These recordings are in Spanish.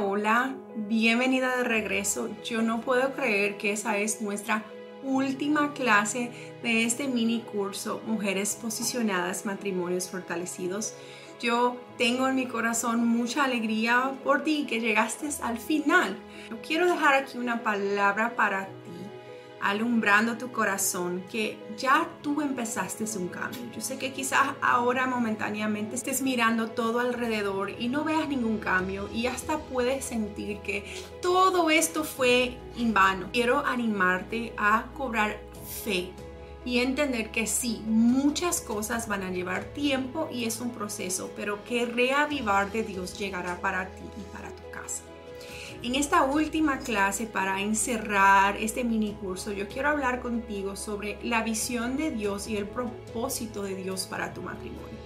hola, bienvenida de regreso. Yo no puedo creer que esa es nuestra última clase de este mini curso Mujeres Posicionadas, Matrimonios Fortalecidos. Yo tengo en mi corazón mucha alegría por ti que llegaste al final. Yo quiero dejar aquí una palabra para alumbrando tu corazón que ya tú empezaste un cambio. Yo sé que quizás ahora momentáneamente estés mirando todo alrededor y no veas ningún cambio y hasta puedes sentir que todo esto fue en vano. Quiero animarte a cobrar fe y entender que sí, muchas cosas van a llevar tiempo y es un proceso, pero que reavivar de Dios llegará para ti En esta última clase para encerrar este mini curso, yo quiero hablar contigo sobre la visión de Dios y el propósito de Dios para tu matrimonio.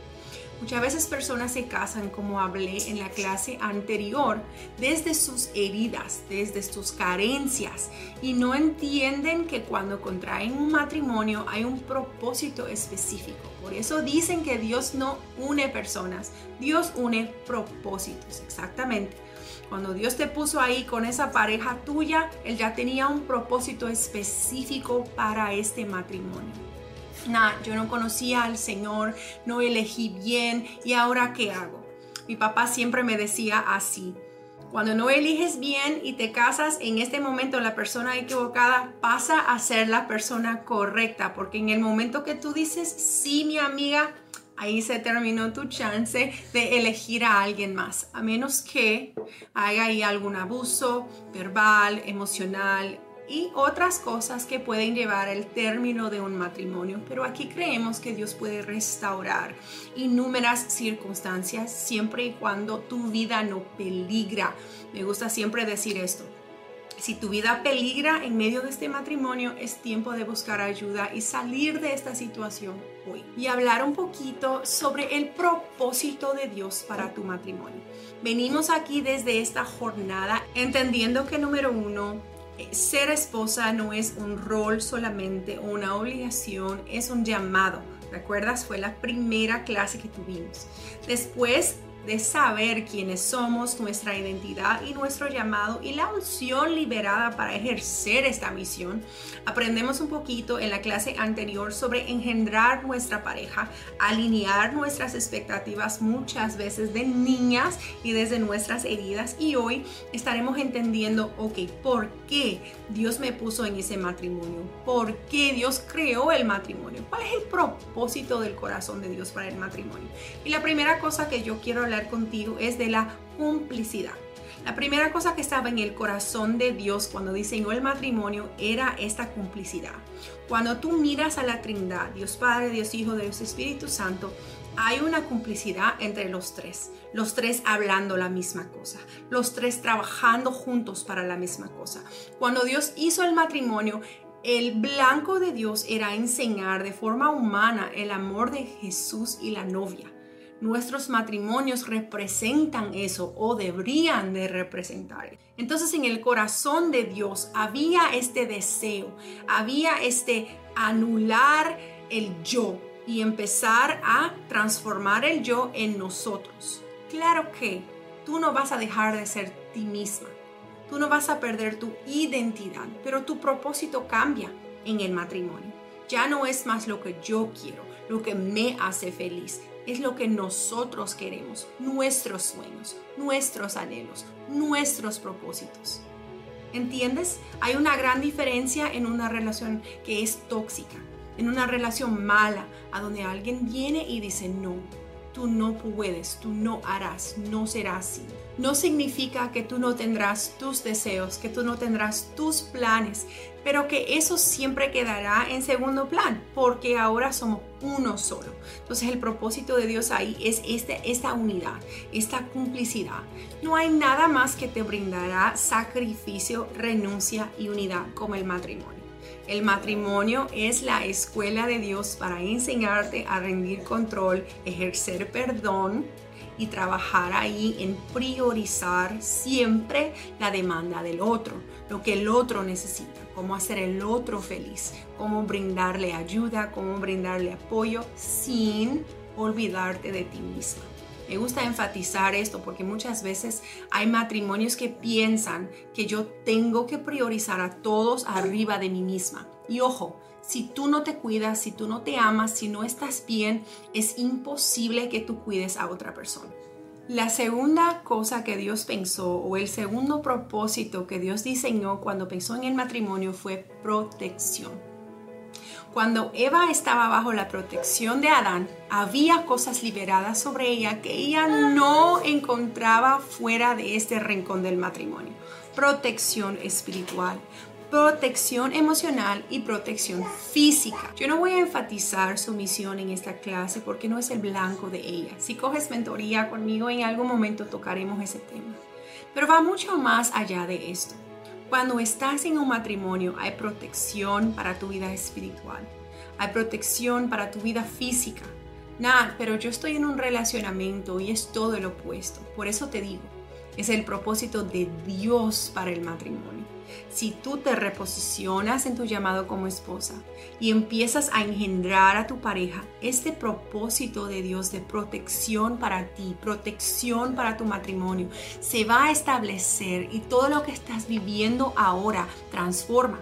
Muchas veces personas se casan, como hablé en la clase anterior, desde sus heridas, desde sus carencias y no entienden que cuando contraen un matrimonio hay un propósito específico. Por eso dicen que Dios no une personas, Dios une propósitos, exactamente. Cuando Dios te puso ahí con esa pareja tuya, Él ya tenía un propósito específico para este matrimonio. Nah, yo no conocía al Señor, no elegí bien y ahora qué hago. Mi papá siempre me decía así. Cuando no eliges bien y te casas en este momento la persona equivocada pasa a ser la persona correcta, porque en el momento que tú dices, sí, mi amiga, ahí se terminó tu chance de elegir a alguien más, a menos que haya ahí algún abuso verbal, emocional y otras cosas que pueden llevar al término de un matrimonio. Pero aquí creemos que Dios puede restaurar innumerables circunstancias siempre y cuando tu vida no peligra. Me gusta siempre decir esto. Si tu vida peligra en medio de este matrimonio, es tiempo de buscar ayuda y salir de esta situación hoy. Y hablar un poquito sobre el propósito de Dios para tu matrimonio. Venimos aquí desde esta jornada entendiendo que número uno, ser esposa no es un rol solamente o una obligación, es un llamado. ¿Recuerdas? Fue la primera clase que tuvimos. Después de saber quiénes somos, nuestra identidad y nuestro llamado y la unción liberada para ejercer esta misión. Aprendemos un poquito en la clase anterior sobre engendrar nuestra pareja, alinear nuestras expectativas muchas veces de niñas y desde nuestras heridas y hoy estaremos entendiendo, ok, ¿por qué Dios me puso en ese matrimonio? ¿Por qué Dios creó el matrimonio? ¿Cuál es el propósito del corazón de Dios para el matrimonio? Y la primera cosa que yo quiero contigo es de la cumplicidad. La primera cosa que estaba en el corazón de Dios cuando diseñó el matrimonio era esta cumplicidad. Cuando tú miras a la Trinidad, Dios Padre, Dios Hijo, Dios Espíritu Santo, hay una complicidad entre los tres, los tres hablando la misma cosa, los tres trabajando juntos para la misma cosa. Cuando Dios hizo el matrimonio, el blanco de Dios era enseñar de forma humana el amor de Jesús y la novia. Nuestros matrimonios representan eso o deberían de representar. Entonces en el corazón de Dios había este deseo, había este anular el yo y empezar a transformar el yo en nosotros. Claro que tú no vas a dejar de ser ti misma, tú no vas a perder tu identidad, pero tu propósito cambia en el matrimonio. Ya no es más lo que yo quiero, lo que me hace feliz es lo que nosotros queremos, nuestros sueños, nuestros anhelos, nuestros propósitos. ¿Entiendes? Hay una gran diferencia en una relación que es tóxica, en una relación mala, a donde alguien viene y dice no, tú no puedes, tú no harás, no será así. No significa que tú no tendrás tus deseos, que tú no tendrás tus planes, pero que eso siempre quedará en segundo plan, porque ahora somos uno solo. Entonces el propósito de Dios ahí es este, esta unidad, esta complicidad. No hay nada más que te brindará sacrificio, renuncia y unidad como el matrimonio. El matrimonio es la escuela de Dios para enseñarte a rendir control, ejercer perdón y trabajar ahí en priorizar siempre la demanda del otro, lo que el otro necesita, cómo hacer el otro feliz, cómo brindarle ayuda, cómo brindarle apoyo sin olvidarte de ti misma. Me gusta enfatizar esto porque muchas veces hay matrimonios que piensan que yo tengo que priorizar a todos arriba de mí misma. Y ojo, si tú no te cuidas, si tú no te amas, si no estás bien, es imposible que tú cuides a otra persona. La segunda cosa que Dios pensó o el segundo propósito que Dios diseñó cuando pensó en el matrimonio fue protección. Cuando Eva estaba bajo la protección de Adán, había cosas liberadas sobre ella que ella no encontraba fuera de este rincón del matrimonio. Protección espiritual, protección emocional y protección física. Yo no voy a enfatizar su misión en esta clase porque no es el blanco de ella. Si coges mentoría conmigo, en algún momento tocaremos ese tema. Pero va mucho más allá de esto. Cuando estás en un matrimonio hay protección para tu vida espiritual, hay protección para tu vida física. Nada, pero yo estoy en un relacionamiento y es todo el opuesto. Por eso te digo, es el propósito de Dios para el matrimonio. Si tú te reposicionas en tu llamado como esposa y empiezas a engendrar a tu pareja este propósito de Dios de protección para ti, protección para tu matrimonio, se va a establecer y todo lo que estás viviendo ahora transforma.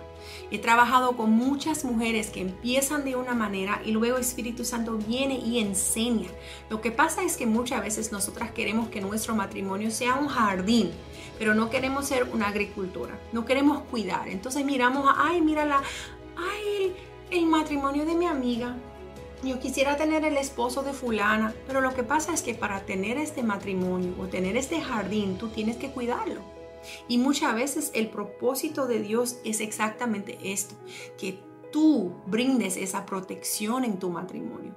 He trabajado con muchas mujeres que empiezan de una manera y luego Espíritu Santo viene y enseña. Lo que pasa es que muchas veces nosotras queremos que nuestro matrimonio sea un jardín, pero no queremos ser una agricultora, no queremos cuidar. Entonces miramos, ay, mírala, ay, el matrimonio de mi amiga, yo quisiera tener el esposo de fulana, pero lo que pasa es que para tener este matrimonio o tener este jardín, tú tienes que cuidarlo. Y muchas veces el propósito de Dios es exactamente esto, que tú brindes esa protección en tu matrimonio.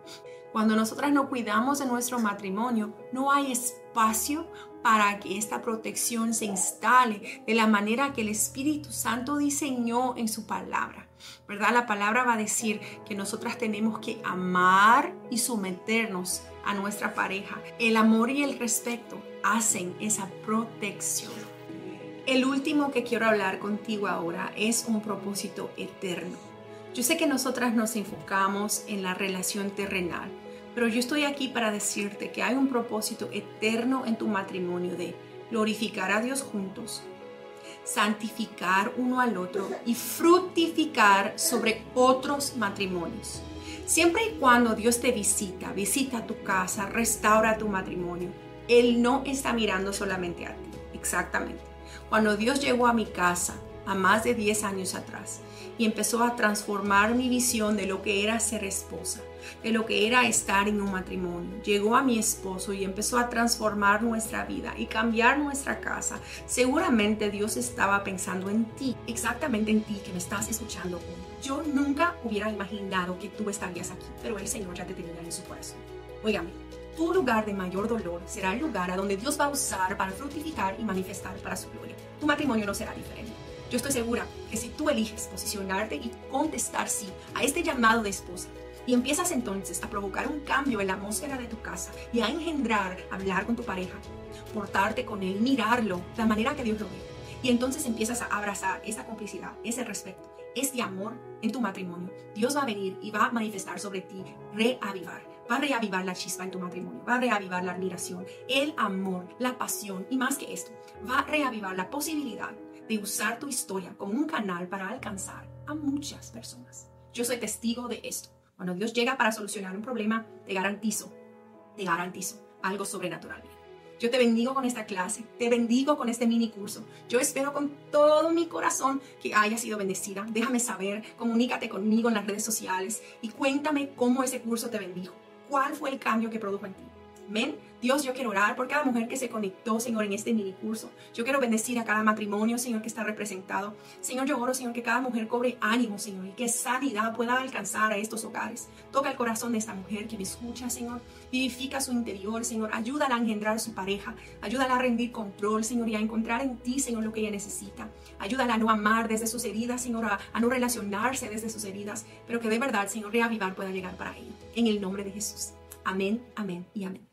Cuando nosotras no cuidamos de nuestro matrimonio, no hay espacio para que esta protección se instale de la manera que el Espíritu Santo diseñó en su palabra. ¿Verdad? La palabra va a decir que nosotras tenemos que amar y someternos a nuestra pareja. El amor y el respeto hacen esa protección. El último que quiero hablar contigo ahora es un propósito eterno. Yo sé que nosotras nos enfocamos en la relación terrenal, pero yo estoy aquí para decirte que hay un propósito eterno en tu matrimonio de glorificar a Dios juntos, santificar uno al otro y fructificar sobre otros matrimonios. Siempre y cuando Dios te visita, visita tu casa, restaura tu matrimonio, Él no está mirando solamente a ti, exactamente. Cuando Dios llegó a mi casa a más de 10 años atrás y empezó a transformar mi visión de lo que era ser esposa, de lo que era estar en un matrimonio. Llegó a mi esposo y empezó a transformar nuestra vida y cambiar nuestra casa. Seguramente Dios estaba pensando en ti, exactamente en ti que me estás escuchando hoy. Yo nunca hubiera imaginado que tú estarías aquí, pero el Señor ya te tenía en su corazón. Óigame, tu lugar de mayor dolor será el lugar a donde Dios va a usar para fructificar y manifestar para su gloria. Tu matrimonio no será diferente. Yo estoy segura que si tú eliges posicionarte y contestar sí a este llamado de esposa, y empiezas entonces a provocar un cambio en la atmósfera de tu casa y a engendrar, hablar con tu pareja, portarte con él, mirarlo, la manera que Dios lo ve. Y entonces empiezas a abrazar esa complicidad, ese respeto, ese amor en tu matrimonio. Dios va a venir y va a manifestar sobre ti, reavivar va a reavivar la chispa en tu matrimonio, va a reavivar la admiración, el amor, la pasión y más que esto, va a reavivar la posibilidad de usar tu historia como un canal para alcanzar a muchas personas. Yo soy testigo de esto. Cuando Dios llega para solucionar un problema, te garantizo, te garantizo algo sobrenatural. Yo te bendigo con esta clase, te bendigo con este mini curso. Yo espero con todo mi corazón que haya sido bendecida. Déjame saber, comunícate conmigo en las redes sociales y cuéntame cómo ese curso te bendijo cuál fue el cambio que produjo en ti. Amén. Dios, yo quiero orar por cada mujer que se conectó, Señor, en este mini curso. Yo quiero bendecir a cada matrimonio, Señor, que está representado. Señor, yo oro, Señor, que cada mujer cobre ánimo, Señor, y que sanidad pueda alcanzar a estos hogares. Toca el corazón de esta mujer que me escucha, Señor. Vivifica su interior, Señor. Ayúdala a engendrar su pareja. Ayúdala a rendir control, Señor, y a encontrar en ti, Señor, lo que ella necesita. Ayúdala a no amar desde sus heridas, Señor, a, a no relacionarse desde sus heridas, pero que de verdad, Señor, reavivar pueda llegar para ella. En el nombre de Jesús. Amén, amén y amén.